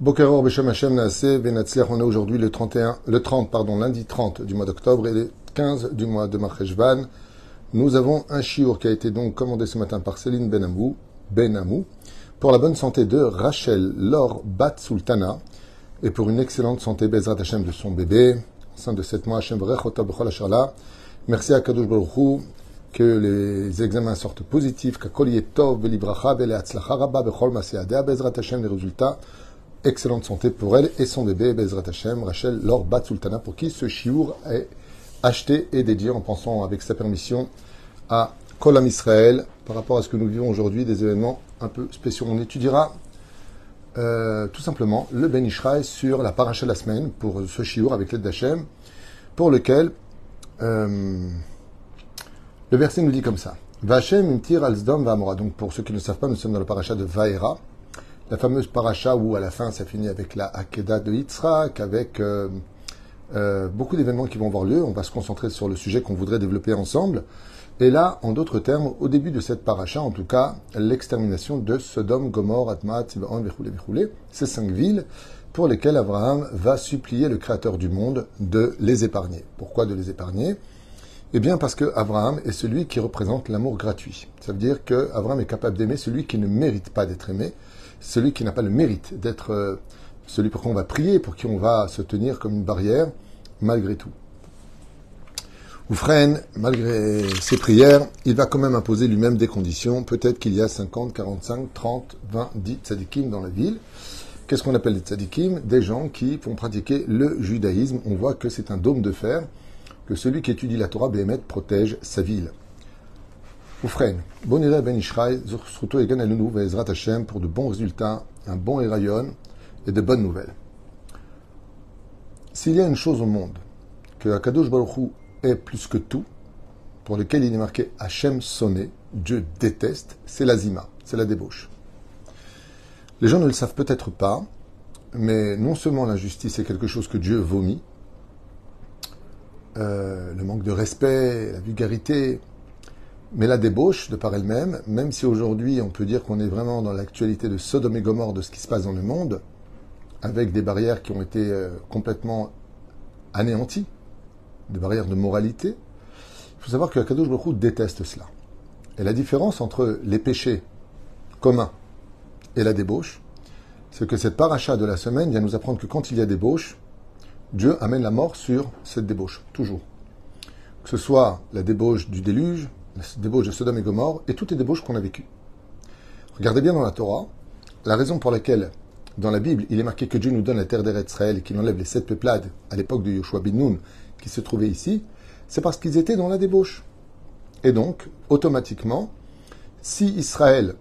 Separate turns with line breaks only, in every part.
Bokeror Beshem Hashem Naaseh Benatzliach, on est aujourd'hui le 31, le 30, pardon, lundi 30 du mois d'octobre et le 15 du mois de Marcheshvan. Nous avons un chiour qui a été donc commandé ce matin par Céline Benamou, Benamou, pour la bonne santé de Rachel Laure Bat Sultana et pour une excellente santé Bezrat Hashem de son bébé, enceinte de 7 mois, Hashem. Merci à Kadosh Baruch Hu, que les examens sortent positifs, qu'Akol Yetov, Belibracha, Beleatzlacha, Rabba, Bechol Bezrat Hashem, les résultats excellente santé pour elle et son bébé, Bezrat Hashem, Rachel Laure Bat Sultana, pour qui ce chiour est acheté et dédié en pensant avec sa permission à Kolam Israël par rapport à ce que nous vivons aujourd'hui, des événements un peu spéciaux. On étudiera euh, tout simplement le Ben Ishraï sur la paracha de la semaine pour ce chiour avec l'aide d'Hachem, pour lequel euh, le verset nous dit comme ça. Vachem imtir al zdom va Donc pour ceux qui ne savent pas, nous sommes dans la paracha de Vaera la fameuse paracha où à la fin ça finit avec la Hakeda de Yitzhak, avec euh, euh, beaucoup d'événements qui vont avoir lieu. On va se concentrer sur le sujet qu'on voudrait développer ensemble. Et là, en d'autres termes, au début de cette paracha, en tout cas, l'extermination de Sodome, Gomorre, Atma, Tzibon, Vechoulé, Vechoulé, ces cinq villes pour lesquelles Abraham va supplier le Créateur du monde de les épargner. Pourquoi de les épargner? Eh bien parce que Abraham est celui qui représente l'amour gratuit. Ça veut dire que Abraham est capable d'aimer celui qui ne mérite pas d'être aimé, celui qui n'a pas le mérite d'être euh, celui pour qui on va prier, pour qui on va se tenir comme une barrière, malgré tout. Ou freine, malgré ses prières, il va quand même imposer lui-même des conditions. Peut-être qu'il y a 50, 45, 30, 20, 10 tzadikim dans la ville. Qu'est-ce qu'on appelle des tzadikim? Des gens qui vont pratiquer le judaïsme. On voit que c'est un dôme de fer, que celui qui étudie la Torah, Béhémet, protège sa ville. Oufren, bon ben Ishraï, Zursruto et Ganalunu, Vezrat Hashem, pour de bons résultats, un bon Erayon et de bonnes nouvelles. S'il y a une chose au monde que Akadosh Baruch est plus que tout, pour lequel il est marqué Hashem sonné, Dieu déteste, c'est la zima, c'est la débauche. Les gens ne le savent peut-être pas, mais non seulement l'injustice est quelque chose que Dieu vomit, euh, le manque de respect, la vulgarité, mais la débauche, de par elle-même, même si aujourd'hui on peut dire qu'on est vraiment dans l'actualité de Sodome et Gomorre de ce qui se passe dans le monde, avec des barrières qui ont été euh, complètement anéanties, des barrières de moralité, il faut savoir que Akadosh Baruch déteste cela. Et la différence entre les péchés communs et la débauche, c'est que cette paracha de la semaine vient nous apprendre que quand il y a débauche, Dieu amène la mort sur cette débauche, toujours. Que ce soit la débauche du déluge, la débauche de Sodome et Gomorre et toutes les débauches qu'on a vécues. Regardez bien dans la Torah, la raison pour laquelle, dans la Bible, il est marqué que Dieu nous donne la terre d'Israël et qu'il enlève les sept peuplades à l'époque de Yoshua bin Nun qui se trouvaient ici, c'est parce qu'ils étaient dans la débauche. Et donc, automatiquement, si Israël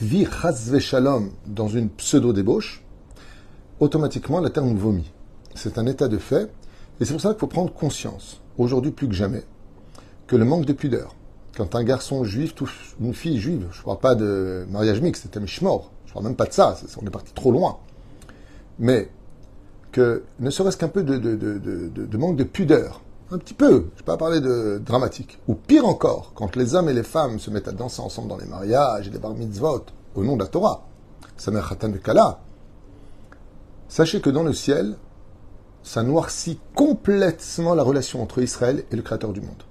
vit Chazve Shalom dans une pseudo-débauche, automatiquement la terre nous vomit. C'est un état de fait, et c'est pour ça qu'il faut prendre conscience, aujourd'hui plus que jamais, que le manque de pudeur. Quand un garçon juif une fille juive, je ne parle pas de mariage mixte, c'est un mishmor, je ne parle même pas de ça, on est parti trop loin. Mais que ne serait-ce qu'un peu de, de, manque de pudeur, un petit peu, je ne vais pas parler de dramatique, ou pire encore, quand les hommes et les femmes se mettent à danser ensemble dans les mariages et les bar mitzvot, au nom de la Torah, Samer Khatan Kala, sachez que dans le ciel, ça noircit complètement la relation entre Israël et le Créateur du monde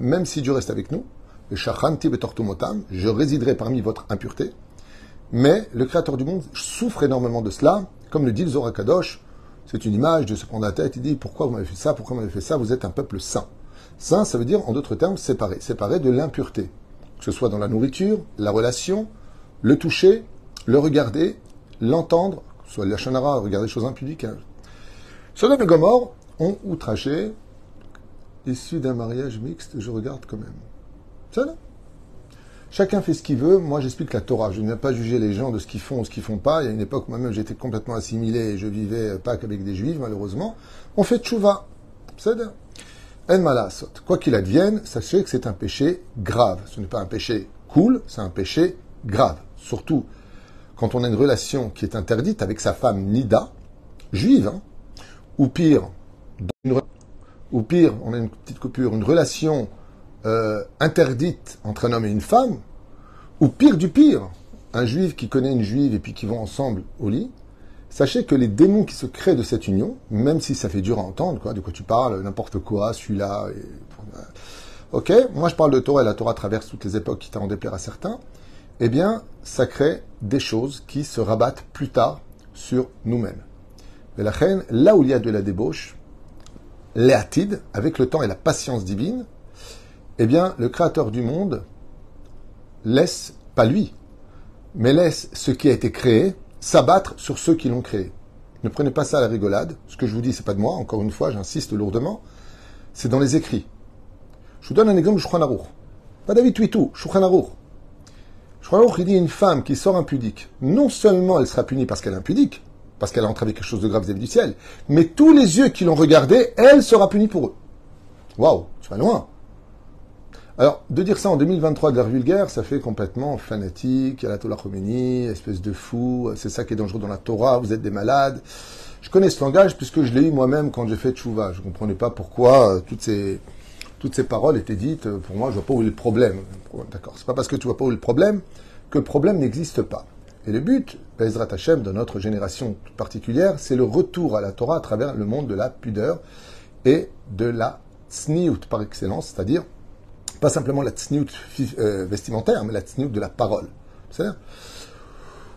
même si Dieu reste avec nous, je résiderai parmi votre impureté, mais le Créateur du monde souffre énormément de cela, comme le dit le Zohar Kadosh, c'est une image de se prendre la tête, il dit pourquoi vous m'avez fait ça, pourquoi vous m'avez fait ça, vous êtes un peuple saint. Saint, ça veut dire en d'autres termes séparé, séparé de l'impureté, que ce soit dans la nourriture, la relation, le toucher, le regarder, l'entendre, soit la chanara, regarder des choses impudiques. Sodome et Gomorre ont outragé issu d'un mariage mixte, je regarde quand même. Ça Chacun fait ce qu'il veut. Moi, j'explique la Torah. Je ne viens pas juger les gens de ce qu'ils font ou ce qu'ils font pas. Il y a une époque, moi-même, j'étais complètement assimilé et je vivais pas qu'avec des juifs, malheureusement. On fait tchouva. C'est En. Quoi qu'il advienne, sachez que c'est un péché grave. Ce n'est pas un péché cool, c'est un péché grave. Surtout quand on a une relation qui est interdite avec sa femme Nida, juive, hein, ou pire, ou pire, on a une petite coupure, une relation euh, interdite entre un homme et une femme, ou pire du pire, un juif qui connaît une juive et puis qui vont ensemble au lit, Sachez que les démons qui se créent de cette union, même si ça fait dur à entendre, quoi, de quoi tu parles, n'importe quoi, celui-là. Ok, moi je parle de Torah et la Torah traverse toutes les époques, qui à en déplaire à certains. Eh bien, ça crée des choses qui se rabattent plus tard sur nous-mêmes. Mais la reine, là où il y a de la débauche, l'éatide, avec le temps et la patience divine, eh bien, le créateur du monde laisse, pas lui, mais laisse ce qui a été créé s'abattre sur ceux qui l'ont créé. Ne prenez pas ça à la rigolade. Ce que je vous dis, c'est pas de moi. Encore une fois, j'insiste lourdement. C'est dans les écrits. Je vous donne un exemple de Shulchan Aruch. Pas David Tuitou, Shulchan Aruch. Shulchan Aruch, il dit une femme qui sort impudique. Non seulement elle sera punie parce qu'elle est impudique, parce qu'elle a entravé quelque chose de grave vis-à-vis du ciel, mais tous les yeux qui l'ont regardée, elle sera punie pour eux. Waouh, tu vas loin. Alors, de dire ça en 2023 de l'air vulgaire, ça fait complètement fanatique, la Khomeini, espèce de fou, c'est ça qui est dangereux dans la Torah, vous êtes des malades. Je connais ce langage puisque je l'ai eu moi-même quand j'ai fait Tchouva. Je ne comprenais pas pourquoi euh, toutes ces, paroles étaient dites. Euh, pour moi, je ne vois pas où est le problème. D'accord. C'est pas parce que tu vois pas où est le problème que le problème n'existe pas. Et le but, Bezrat Hashem, de notre génération particulière, c'est le retour à la Torah à travers le monde de la pudeur et de la tsniout par excellence, c'est-à-dire pas simplement la tsniout euh, vestimentaire, mais la tsniout de la parole. C'est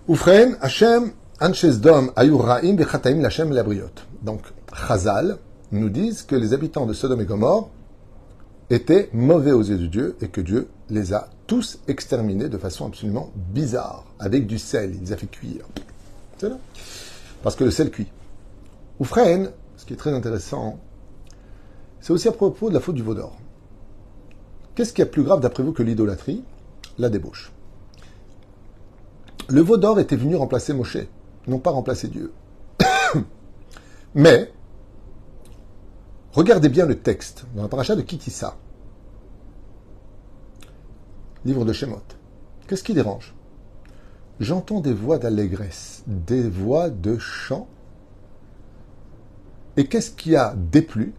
Oufren, Hashem, Ayuraim, Bechataim, Labriot. Donc, Chazal nous disent que les habitants de Sodome et Gomorre étaient mauvais aux yeux de Dieu et que Dieu les a tous exterminés de façon absolument bizarre, avec du sel, il les a fait cuire. Parce que le sel cuit. Oufren, ce qui est très intéressant, c'est aussi à propos de la faute du veau d'or. Qu'est-ce qui est plus grave d'après vous que l'idolâtrie? La débauche. Le veau d'or était venu remplacer Moshe, non pas remplacer Dieu. Mais, regardez bien le texte dans la paracha de Kitissa, livre de Shemot. Qu'est-ce qui dérange? J'entends des voix d'allégresse, des voix de chant. Et qu'est-ce qui a déplu?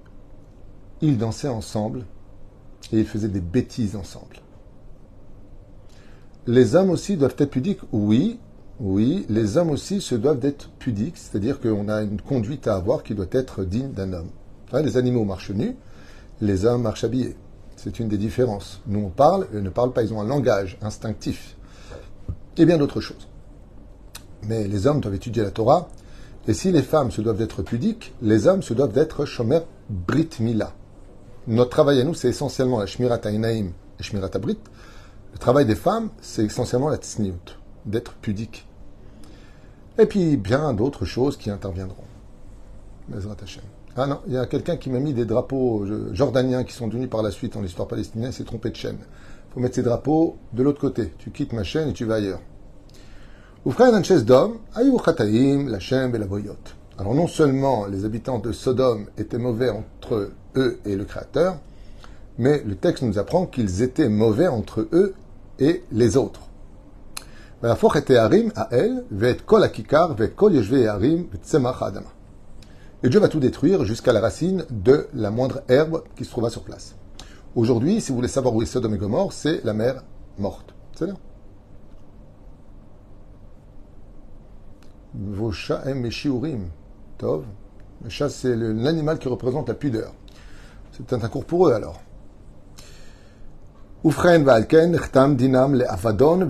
Ils dansaient ensemble et ils faisaient des bêtises ensemble. Les hommes aussi doivent être pudiques? Oui, oui, les hommes aussi se doivent d'être pudiques, c'est-à-dire qu'on a une conduite à avoir qui doit être digne d'un homme. Les animaux marchent nus, les hommes marchent habillés. C'est une des différences. Nous, on parle, eux ne parlent pas, ils ont un langage instinctif. Et bien d'autres choses. Mais les hommes doivent étudier la Torah, et si les femmes se doivent d'être pudiques, les hommes se doivent d'être shomer brit mila. Notre travail à nous, c'est essentiellement la shmirat ainaim et shmirat brit. Le travail des femmes, c'est essentiellement la tsniout, d'être pudique. Et puis bien d'autres choses qui interviendront. Ah non, il y a quelqu'un qui m'a mis des drapeaux jordaniens qui sont devenus par la suite en histoire palestinienne, s'est trompé de chaîne. Il faut mettre ces drapeaux de l'autre côté. Tu quittes ma chaîne et tu vas ailleurs. Alors non seulement les habitants de Sodome étaient mauvais entre eux et le Créateur, mais le texte nous apprend qu'ils étaient mauvais entre eux et les autres. Et Dieu va tout détruire jusqu'à la racine de la moindre herbe qui se trouva sur place. Aujourd'hui, si vous voulez savoir où est Sodome et Gomorre, c'est la mer morte. C'est là. Vos chats aiment shiurim. Tov. Le chat, c'est l'animal qui représente la pudeur. C'est un cours pour eux alors. dinam le avadon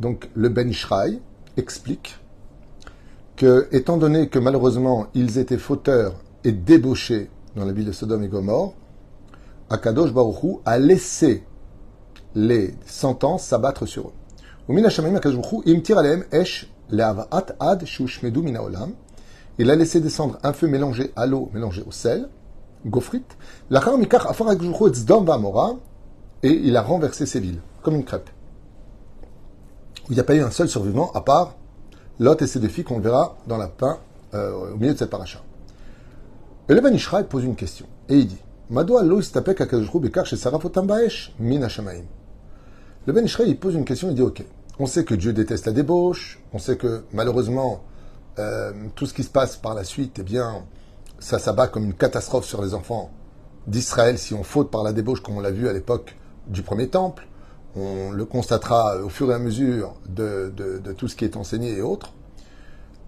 Donc le Ben Ishraï explique que, étant donné que malheureusement ils étaient fauteurs et débauchés dans la ville de Sodome et Gomorre, Akadosh Baruchou a laissé les sentences s'abattre sur eux. Il a laissé descendre un feu mélangé à l'eau, mélangé au sel, Gofrit, et il a renversé ces villes, comme une crêpe. Il n'y a pas eu un seul survivant, à part Lot et ses filles qu'on verra dans la pain euh, au milieu de cette paracha. Et le Ben Ishraï pose une question, et il dit Le Ben Ishraï il pose une question, il dit Ok, on sait que Dieu déteste la débauche, on sait que malheureusement, euh, tout ce qui se passe par la suite, eh bien, ça s'abat comme une catastrophe sur les enfants d'Israël si on faute par la débauche, comme on l'a vu à l'époque du premier temple. On le constatera au fur et à mesure de, tout ce qui est enseigné et autres.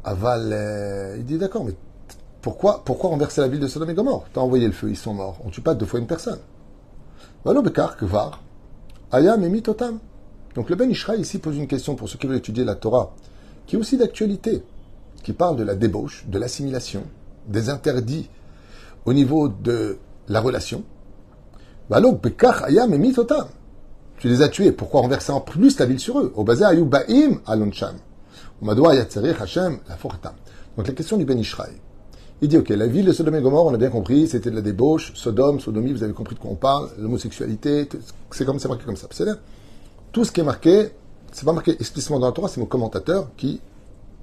Aval, euh, il dit d'accord, mais pourquoi, pourquoi renverser la ville de Sodome et Gomorre? T'as envoyé le feu, ils sont morts. On tue pas deux fois une personne. Donc le Ben Ishraï ici pose une question pour ceux qui veulent étudier la Torah, qui est aussi d'actualité, qui parle de la débauche, de l'assimilation, des interdits au niveau de la relation. Valo Bekar, Ayam et. Tu les as tués. Pourquoi renverser en plus la ville sur eux? Donc la question du Ben Ishraï. Il dit, ok, la ville de Sodome et Gomorre, on a bien compris, c'était de la débauche, Sodome, Sodomie, vous avez compris de quoi on parle, l'homosexualité, c'est comme c'est marqué comme ça. C'est. Tout ce qui est marqué, c'est pas marqué explicitement dans la Torah, c'est nos commentateurs qui,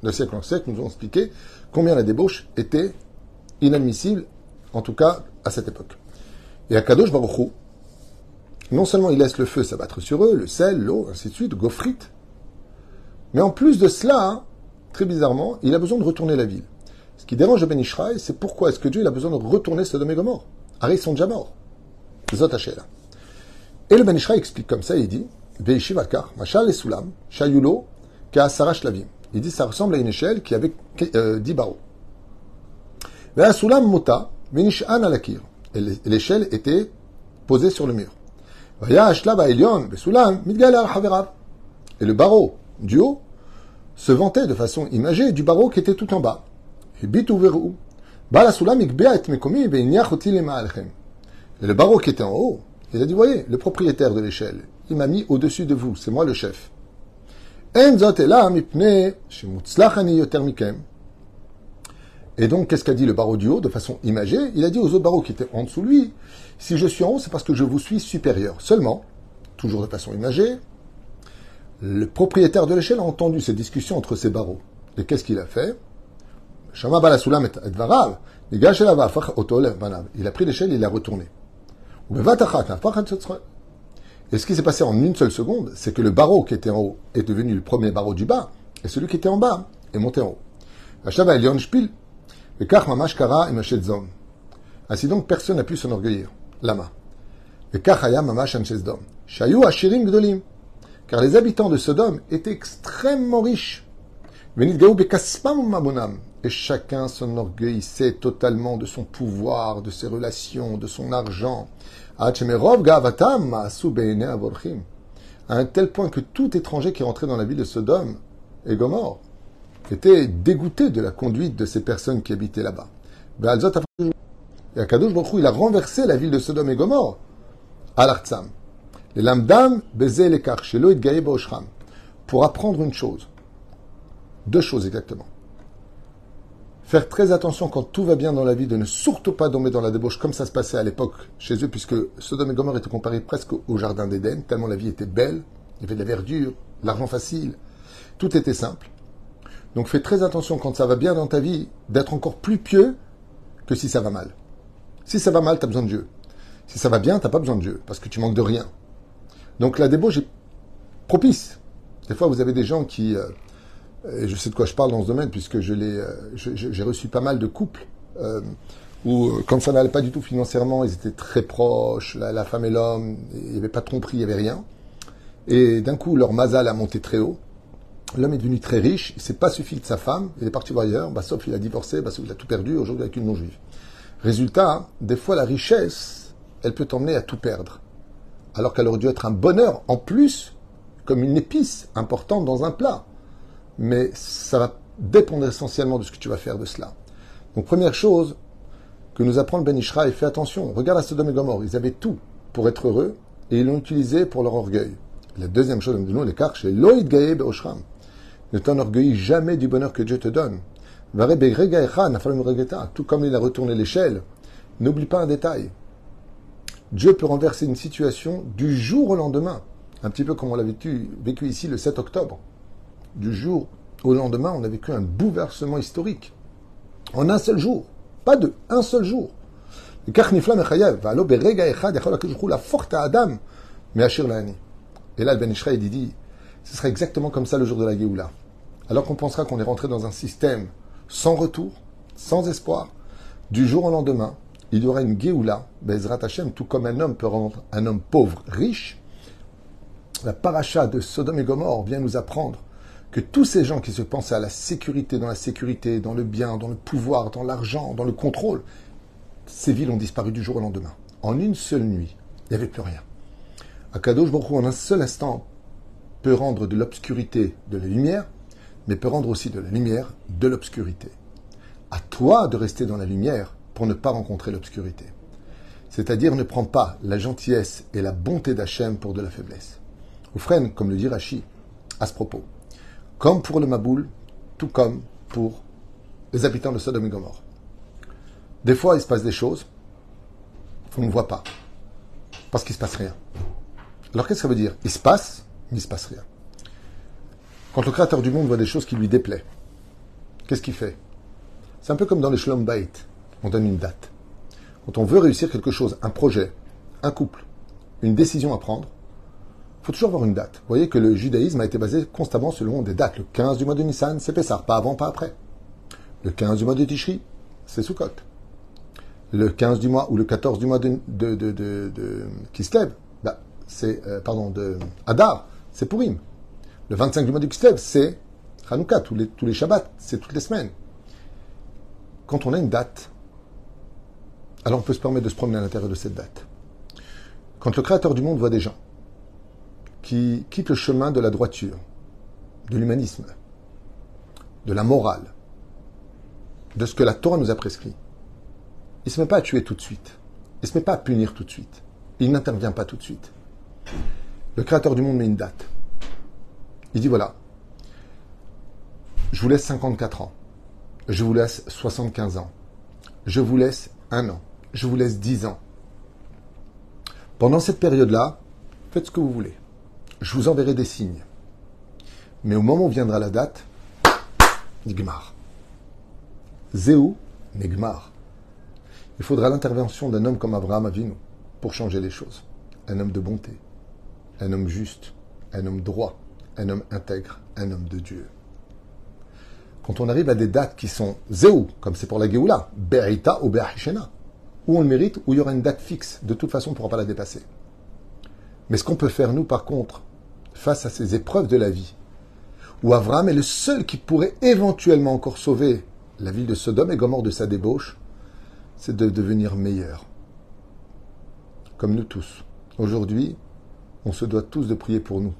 de siècle en siècle, nous ont expliqué combien la débauche était inadmissible, en tout cas à cette époque. Et à Kadosh Baruch non seulement il laisse le feu s'abattre sur eux, le sel, l'eau, ainsi de suite, gofrite, mais en plus de cela, très bizarrement, il a besoin de retourner la ville. Ce qui dérange Ben Ishraï, c'est pourquoi est-ce que Dieu a besoin de retourner Sodome et Gomorre Arrête, ils sont déjà morts. Là. Et le Ben Ishraï explique comme ça, il dit Veishivakar, Machal et Shayulo, Kaasara Shlavim. Il dit ça ressemble à une échelle qui avait euh, 10 barreaux. Sulam Mota, Alakir. Et l'échelle était posée sur le mur. Et le barreau du haut se vantait de façon imagée du barreau qui était tout en bas. Et le barreau qui était en haut, il a dit, voyez, le propriétaire de l'échelle, il m'a mis au-dessus de vous, c'est moi le chef. Et donc, qu'est-ce qu'a dit le barreau du haut de façon imagée? Il a dit aux autres barreaux qui étaient en dessous de lui, si je suis en haut, c'est parce que je vous suis supérieur. Seulement, toujours de façon imagée, le propriétaire de l'échelle a entendu ces discussions entre ces barreaux. Et qu'est-ce qu'il a fait? Il a pris l'échelle et il l'a retourné. Et ce qui s'est passé en une seule seconde, c'est que le barreau qui était en haut est devenu le premier barreau du bas, et celui qui était en bas est monté en haut. Ainsi donc, personne n'a pu s'enorgueillir. Lama. Car les habitants de Sodome étaient extrêmement riches. Et chacun s'enorgueillissait totalement de son pouvoir, de ses relations, de son argent. À un tel point que tout étranger qui rentrait dans la ville de Sodome et Gomorre était dégoûté de la conduite de ces personnes qui habitaient là-bas. Et Akadosh Baruch il a renversé la ville de Sodome et Gomorre à l'Artsam. Les lamdam baiser les karchelo et Pour apprendre une chose. Deux choses exactement. Faire très attention quand tout va bien dans la vie, de ne surtout pas tomber dans la débauche comme ça se passait à l'époque chez eux, puisque Sodome et Gomorre étaient comparés presque au jardin d'Éden, tellement la vie était belle, il y avait de la verdure, l'argent facile, tout était simple. Donc fais très attention quand ça va bien dans ta vie, d'être encore plus pieux que si ça va mal. Si ça va mal, tu as besoin de Dieu. Si ça va bien, tu pas besoin de Dieu, parce que tu manques de rien. Donc la débauche est propice. Des fois, vous avez des gens qui... Euh, je sais de quoi je parle dans ce domaine, puisque je l'ai, euh, j'ai reçu pas mal de couples euh, où, quand ça n'allait pas du tout financièrement, ils étaient très proches, la, femme et l'homme, il n'y avait pas de tromperie, il n'y avait rien. Et d'un coup, leur mazal a monté très haut. L'homme est devenu très riche, il s'est pas suffi de sa femme, il est parti voir ailleurs, bah, sauf il a divorcé, bah, sauf il a tout perdu, aujourd'hui avec une non-juive. Résultat, des fois la richesse, elle peut t'emmener à tout perdre. Alors qu'elle aurait dû être un bonheur en plus, comme une épice importante dans un plat. Mais ça va dépendre essentiellement de ce que tu vas faire de cela. Donc première chose que nous apprend le Ben et fais attention, regarde à Sodome et Gomorre, ils avaient tout pour être heureux et ils l'ont utilisé pour leur orgueil. La deuxième chose, nous, les c'est Loïd Gaeb Oshram. Ne t'enorgueillis jamais du bonheur que Dieu te donne. Tout comme il a retourné l'échelle, n'oublie pas un détail. Dieu peut renverser une situation du jour au lendemain. Un petit peu comme on l'a vécu, ici le 7 octobre. Du jour au lendemain, on a vécu un bouleversement historique. En un seul jour. Pas deux, un seul jour. Et là, le Ben dit, ce sera exactement comme ça le jour de la Géoula. Alors qu'on pensera qu'on est rentré dans un système sans retour, sans espoir, du jour au lendemain, il y aura une Géoula, Bezrat Hashem, tout comme un homme peut rendre un homme pauvre riche. La paracha de Sodome et Gomorre vient nous apprendre que tous ces gens qui se pensaient à la sécurité, dans la sécurité, dans le bien, dans le pouvoir, dans l'argent, dans le contrôle, ces villes ont disparu du jour au lendemain. En une seule nuit, il n'y avait plus rien. Akadosh Baruch en un seul instant, peut rendre de l'obscurité de la lumière, mais peut rendre aussi de la lumière de l'obscurité. À toi de rester dans la lumière pour ne pas rencontrer l'obscurité. C'est-à-dire ne prends pas la gentillesse et la bonté d'Hachem pour de la faiblesse. Ou comme le dit Rashi, à ce propos. Comme pour le Maboul, tout comme pour les habitants de Sodome et Gomorre. Des fois, il se passe des choses qu'on ne voit pas. Parce qu'il ne se passe rien. Alors qu'est-ce que ça veut dire? Il se passe, mais il ne se passe rien. Quand le créateur du monde voit des choses qui lui déplaisent, qu'est-ce qu'il fait? C'est un peu comme dans les Shalom Bait. On donne une date. Quand on veut réussir quelque chose, un projet, un couple, une décision à prendre, il faut toujours avoir une date. Vous voyez que le judaïsme a été basé constamment selon des dates. Le 15 du mois de Nissan, c'est Pessah, pas avant, pas après. Le 15 du mois de Tishri, c'est Sukkot. Le 15 du mois ou le 14 du mois de, Kislev, bah, c'est, euh, pardon, de Adar, c'est Purim. Le 25 du mois de Kislev, c'est Hanouka, tous les, tous les Shabbats, c'est toutes les semaines. Quand on a une date, alors on peut se permettre de se promener à l'intérieur de cette date. Quand le Créateur du monde voit des gens qui quittent le chemin de la droiture, de l'humanisme, de la morale, de ce que la Torah nous a prescrit, il ne se met pas à tuer tout de suite. Il ne se met pas à punir tout de suite. Il n'intervient pas tout de suite. Le Créateur du monde met une date. Il dit voilà, je vous laisse 54 ans, je vous laisse 75 ans, je vous laisse un an je vous laisse dix ans. Pendant cette période-là, faites ce que vous voulez. Je vous enverrai des signes. Mais au moment où viendra la date, Nigmar. Zéou, Nigmar. Il faudra l'intervention d'un homme comme Abraham Avinu pour changer les choses. Un homme de bonté, un homme juste, un homme droit, un homme intègre, un homme de Dieu. Quand on arrive à des dates qui sont Zéou, comme c'est pour la Géoula, Berita ou Berhishena, ou on le mérite, ou il y aura une date fixe. De toute façon, on ne pourra pas la dépasser. Mais ce qu'on peut faire, nous, par contre, face à ces épreuves de la vie, où Avram est le seul qui pourrait éventuellement encore sauver la ville de Sodome et Gomorre de sa débauche, c'est de devenir meilleur. Comme nous tous. Aujourd'hui, on se doit tous de prier pour nous.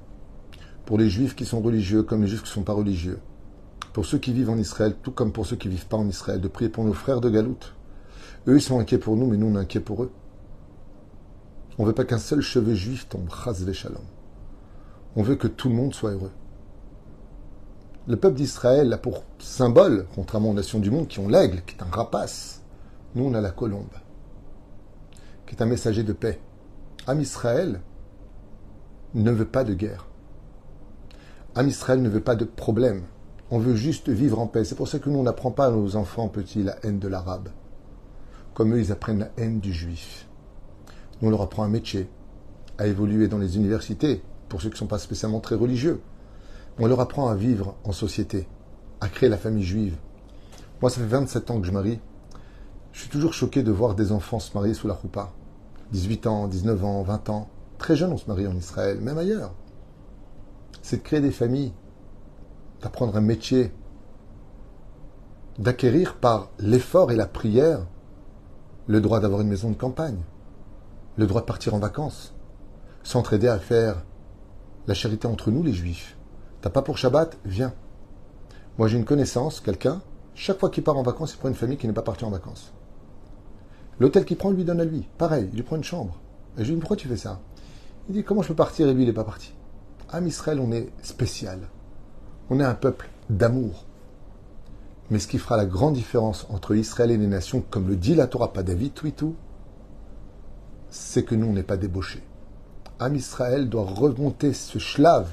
Pour les juifs qui sont religieux comme les juifs qui ne sont pas religieux. Pour ceux qui vivent en Israël, tout comme pour ceux qui ne vivent pas en Israël, de prier pour nos frères de Galoute eux, ils sont inquiets pour nous, mais nous, on est inquiets pour eux. On ne veut pas qu'un seul cheveu juif tombe, chas shalom. On veut que tout le monde soit heureux. Le peuple d'Israël a pour symbole, contrairement aux nations du monde qui ont l'aigle, qui est un rapace. Nous, on a la colombe, qui est un messager de paix. Am Israël ne veut pas de guerre. Am Israël ne veut pas de problème. On veut juste vivre en paix. C'est pour ça que nous, on n'apprend pas à nos enfants petits la haine de l'arabe comme eux, ils apprennent la haine du juif. Nous, on leur apprend un métier, à évoluer dans les universités, pour ceux qui ne sont pas spécialement très religieux. On leur apprend à vivre en société, à créer la famille juive. Moi, ça fait 27 ans que je marie. Je suis toujours choqué de voir des enfants se marier sous la roupa. 18 ans, 19 ans, 20 ans. Très jeunes, on se marie en Israël, même ailleurs. C'est de créer des familles, d'apprendre un métier, d'acquérir par l'effort et la prière le droit d'avoir une maison de campagne, le droit de partir en vacances, s'entraider à faire la charité entre nous les juifs. T'as pas pour Shabbat Viens. Moi j'ai une connaissance, quelqu'un, chaque fois qu'il part en vacances, il prend une famille qui n'est pas partie en vacances. L'hôtel qu'il prend, lui donne à lui. Pareil, il lui prend une chambre. Et je lui dis, pourquoi tu fais ça? Il dit, comment je peux partir? Et lui, il n'est pas parti. À Israël, on est spécial. On est un peuple d'amour. Mais ce qui fera la grande différence entre Israël et les nations, comme le dit la Torah, pas David, tout, c'est que nous, on n'est pas débauchés. Am Israël doit remonter ce schlave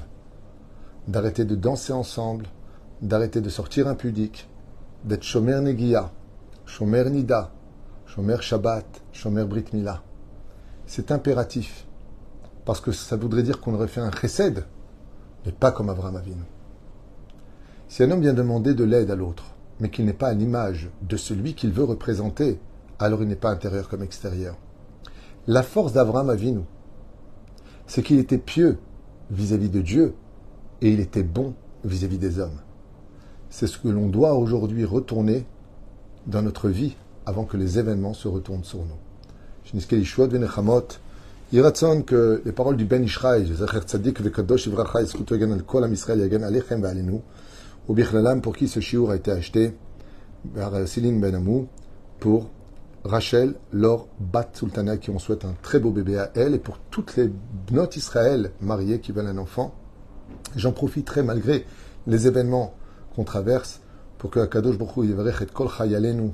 d'arrêter de danser ensemble, d'arrêter de sortir impudique, d'être Shomer Negia, Shomer Nida, Shomer Shabbat, Shomer Brit Mila. C'est impératif, parce que ça voudrait dire qu'on aurait fait un chesed, mais pas comme Abraham Avinu. Si un homme vient demander de l'aide à l'autre, mais qu'il n'est pas à l'image de celui qu'il veut représenter, alors il n'est pas intérieur comme extérieur. La force d'Abraham nous, c'est qu'il était pieux vis-à-vis de Dieu et il était bon vis-à-vis des hommes. C'est ce que l'on doit aujourd'hui retourner dans notre vie avant que les événements se retournent sur nous. Iratson que les paroles du Ben Ishraï, Zacher Tzadik Vekadosh Ivracha, al Kol Alechem au Bichlalam pour qui ce shiur a été acheté, par Céline Ben Amou, pour Rachel, Laure, Bat Sultana, qui on souhaite un très beau bébé à elle, et pour toutes les notes Israël mariées qui veulent un enfant. J'en profiterai malgré les événements qu'on traverse pour que Akadosh Baruch Hu et Kol Chayalenu,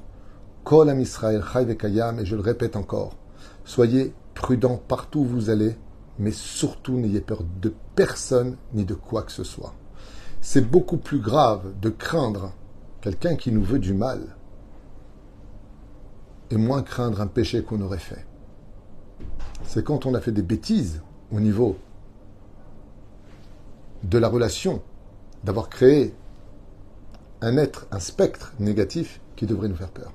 Kol Am Israël Chay Vekayam, et je le répète encore, soyez prudent partout où vous allez, mais surtout n'ayez peur de personne ni de quoi que ce soit. C'est beaucoup plus grave de craindre quelqu'un qui nous veut du mal et moins craindre un péché qu'on aurait fait. C'est quand on a fait des bêtises au niveau de la relation, d'avoir créé un être, un spectre négatif qui devrait nous faire peur.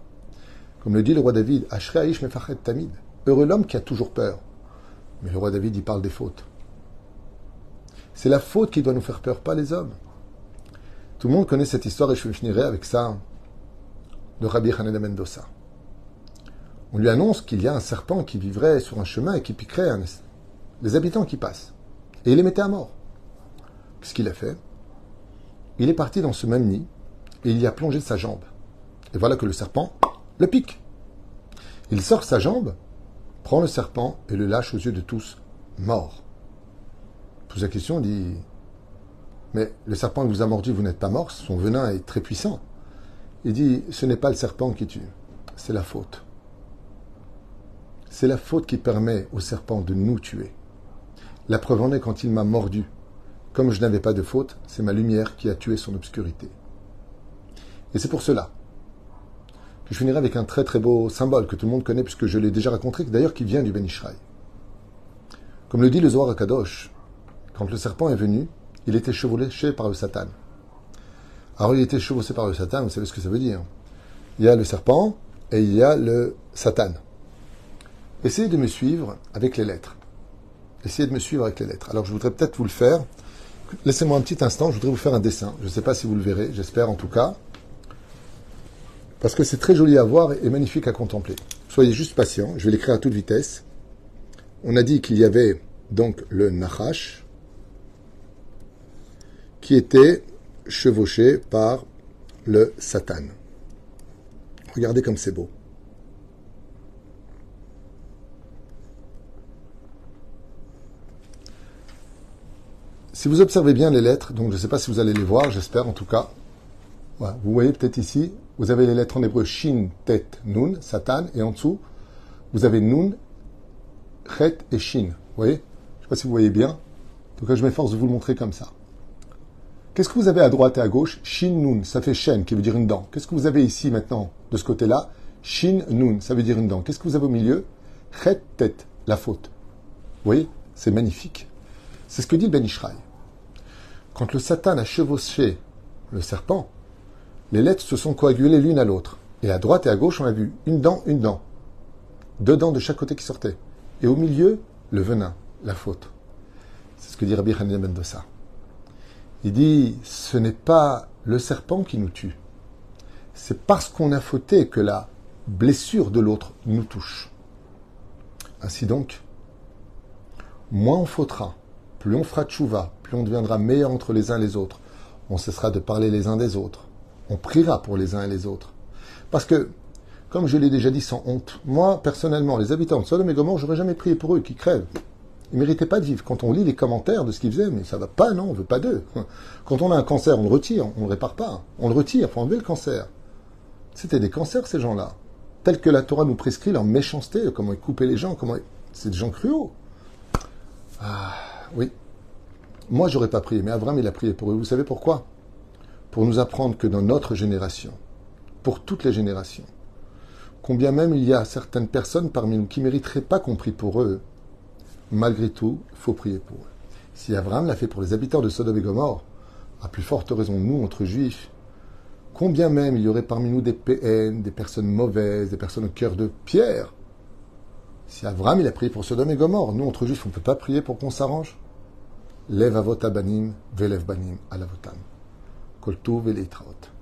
Comme le dit le roi David, Aish Mefachet Tamid. Heureux l'homme qui a toujours peur. Mais le roi David, il parle des fautes. C'est la faute qui doit nous faire peur, pas les hommes. Tout le monde connaît cette histoire et je finirai avec ça de Rabbi Haneda Mendoza. On lui annonce qu'il y a un serpent qui vivrait sur un chemin et qui piquerait les habitants qui passent. Et il les mettait à mort. Qu'est-ce qu'il a fait? Il est parti dans ce même nid et il y a plongé sa jambe. Et voilà que le serpent le pique. Il sort sa jambe prend le serpent et le lâche aux yeux de tous, mort. Pose la question, dit Mais le serpent vous a mordu, vous n'êtes pas mort, son venin est très puissant. Il dit Ce n'est pas le serpent qui tue, c'est la faute. C'est la faute qui permet au serpent de nous tuer. La preuve en est quand il m'a mordu. Comme je n'avais pas de faute, c'est ma lumière qui a tué son obscurité. Et c'est pour cela je finirai avec un très très beau symbole que tout le monde connaît puisque je l'ai déjà raconté, d'ailleurs qui vient du Ben Ishraï. Comme le dit le Zohar Akadosh, quand le serpent est venu, il était chevauché par le Satan. Alors il était chevauché par le Satan, vous savez ce que ça veut dire. Il y a le serpent et il y a le Satan. Essayez de me suivre avec les lettres. Essayez de me suivre avec les lettres. Alors je voudrais peut-être vous le faire. Laissez-moi un petit instant, je voudrais vous faire un dessin. Je ne sais pas si vous le verrez, j'espère en tout cas parce que c'est très joli à voir et magnifique à contempler. Soyez juste patient, je vais l'écrire à toute vitesse. On a dit qu'il y avait donc le Nachash qui était chevauché par le Satan. Regardez comme c'est beau. Si vous observez bien les lettres, donc je ne sais pas si vous allez les voir, j'espère en tout cas. vous voyez peut-être ici, vous avez les lettres en hébreu Shin, Tet, Nun, Satan, et en dessous, vous avez Nun, Chet et Shin. Vous voyez? Je ne sais pas si vous voyez bien. En tout cas, je m'efforce de vous le montrer comme ça. Qu'est-ce que vous avez à droite et à gauche? Shin, Nun, ça fait Shen, qui veut dire une dent. Qu'est-ce que vous avez ici maintenant, de ce côté-là? Shin, Nun, ça veut dire une dent. Qu'est-ce que vous avez au milieu? Chet, Tet, la faute. Vous voyez? C'est magnifique. C'est ce que dit Ben Ishraï. Quand le Satan a chevauché le serpent, les lettres se sont coagulées l'une à l'autre. Et à droite et à gauche, on a vu une dent, une dent. Deux dents de chaque côté qui sortaient. Et au milieu, le venin, la faute. C'est ce que dit Rabbi Hanina Mendoza. Il dit, ce n'est pas le serpent qui nous tue. C'est parce qu'on a fauté que la blessure de l'autre nous touche. Ainsi donc, moins on fautera, plus on fera tchouva, plus on deviendra meilleur entre les uns et les autres. On cessera de parler les uns des autres on priera pour les uns et les autres. Parce que, comme je l'ai déjà dit sans honte, moi, personnellement, les habitants de Sodome et Gomorre, j'aurais jamais prié pour eux, qui crèvent. Ils méritaient pas de vivre. Quand on lit les commentaires de ce qu'ils faisaient, mais ça va pas, non, on veut pas d'eux. Quand on a un cancer, on le retire, on le répare pas. On le retire, faut enlever le cancer. C'était des cancers, ces gens-là. Tels que la Torah nous prescrit leur méchanceté, comment ils coupaient les gens, comment c'est des gens cruaux. Ah, oui. Moi, j'aurais pas prié, mais Abraham, il a prié pour eux. Vous savez pourquoi? Pour nous apprendre que dans notre génération, pour toutes les générations, combien même il y a certaines personnes parmi nous qui ne mériteraient pas qu'on prie pour eux, malgré tout, il faut prier pour eux. Si Abraham l'a fait pour les habitants de Sodome et Gomorre, à plus forte raison nous, entre juifs, combien même il y aurait parmi nous des PN, des personnes mauvaises, des personnes au cœur de pierre. Si Abraham il a prié pour Sodome et Gomorre, nous, entre juifs, on ne peut pas prier pour qu'on s'arrange? Lève avot banim, velev banim alavotam. Kol Tov et Leitraot.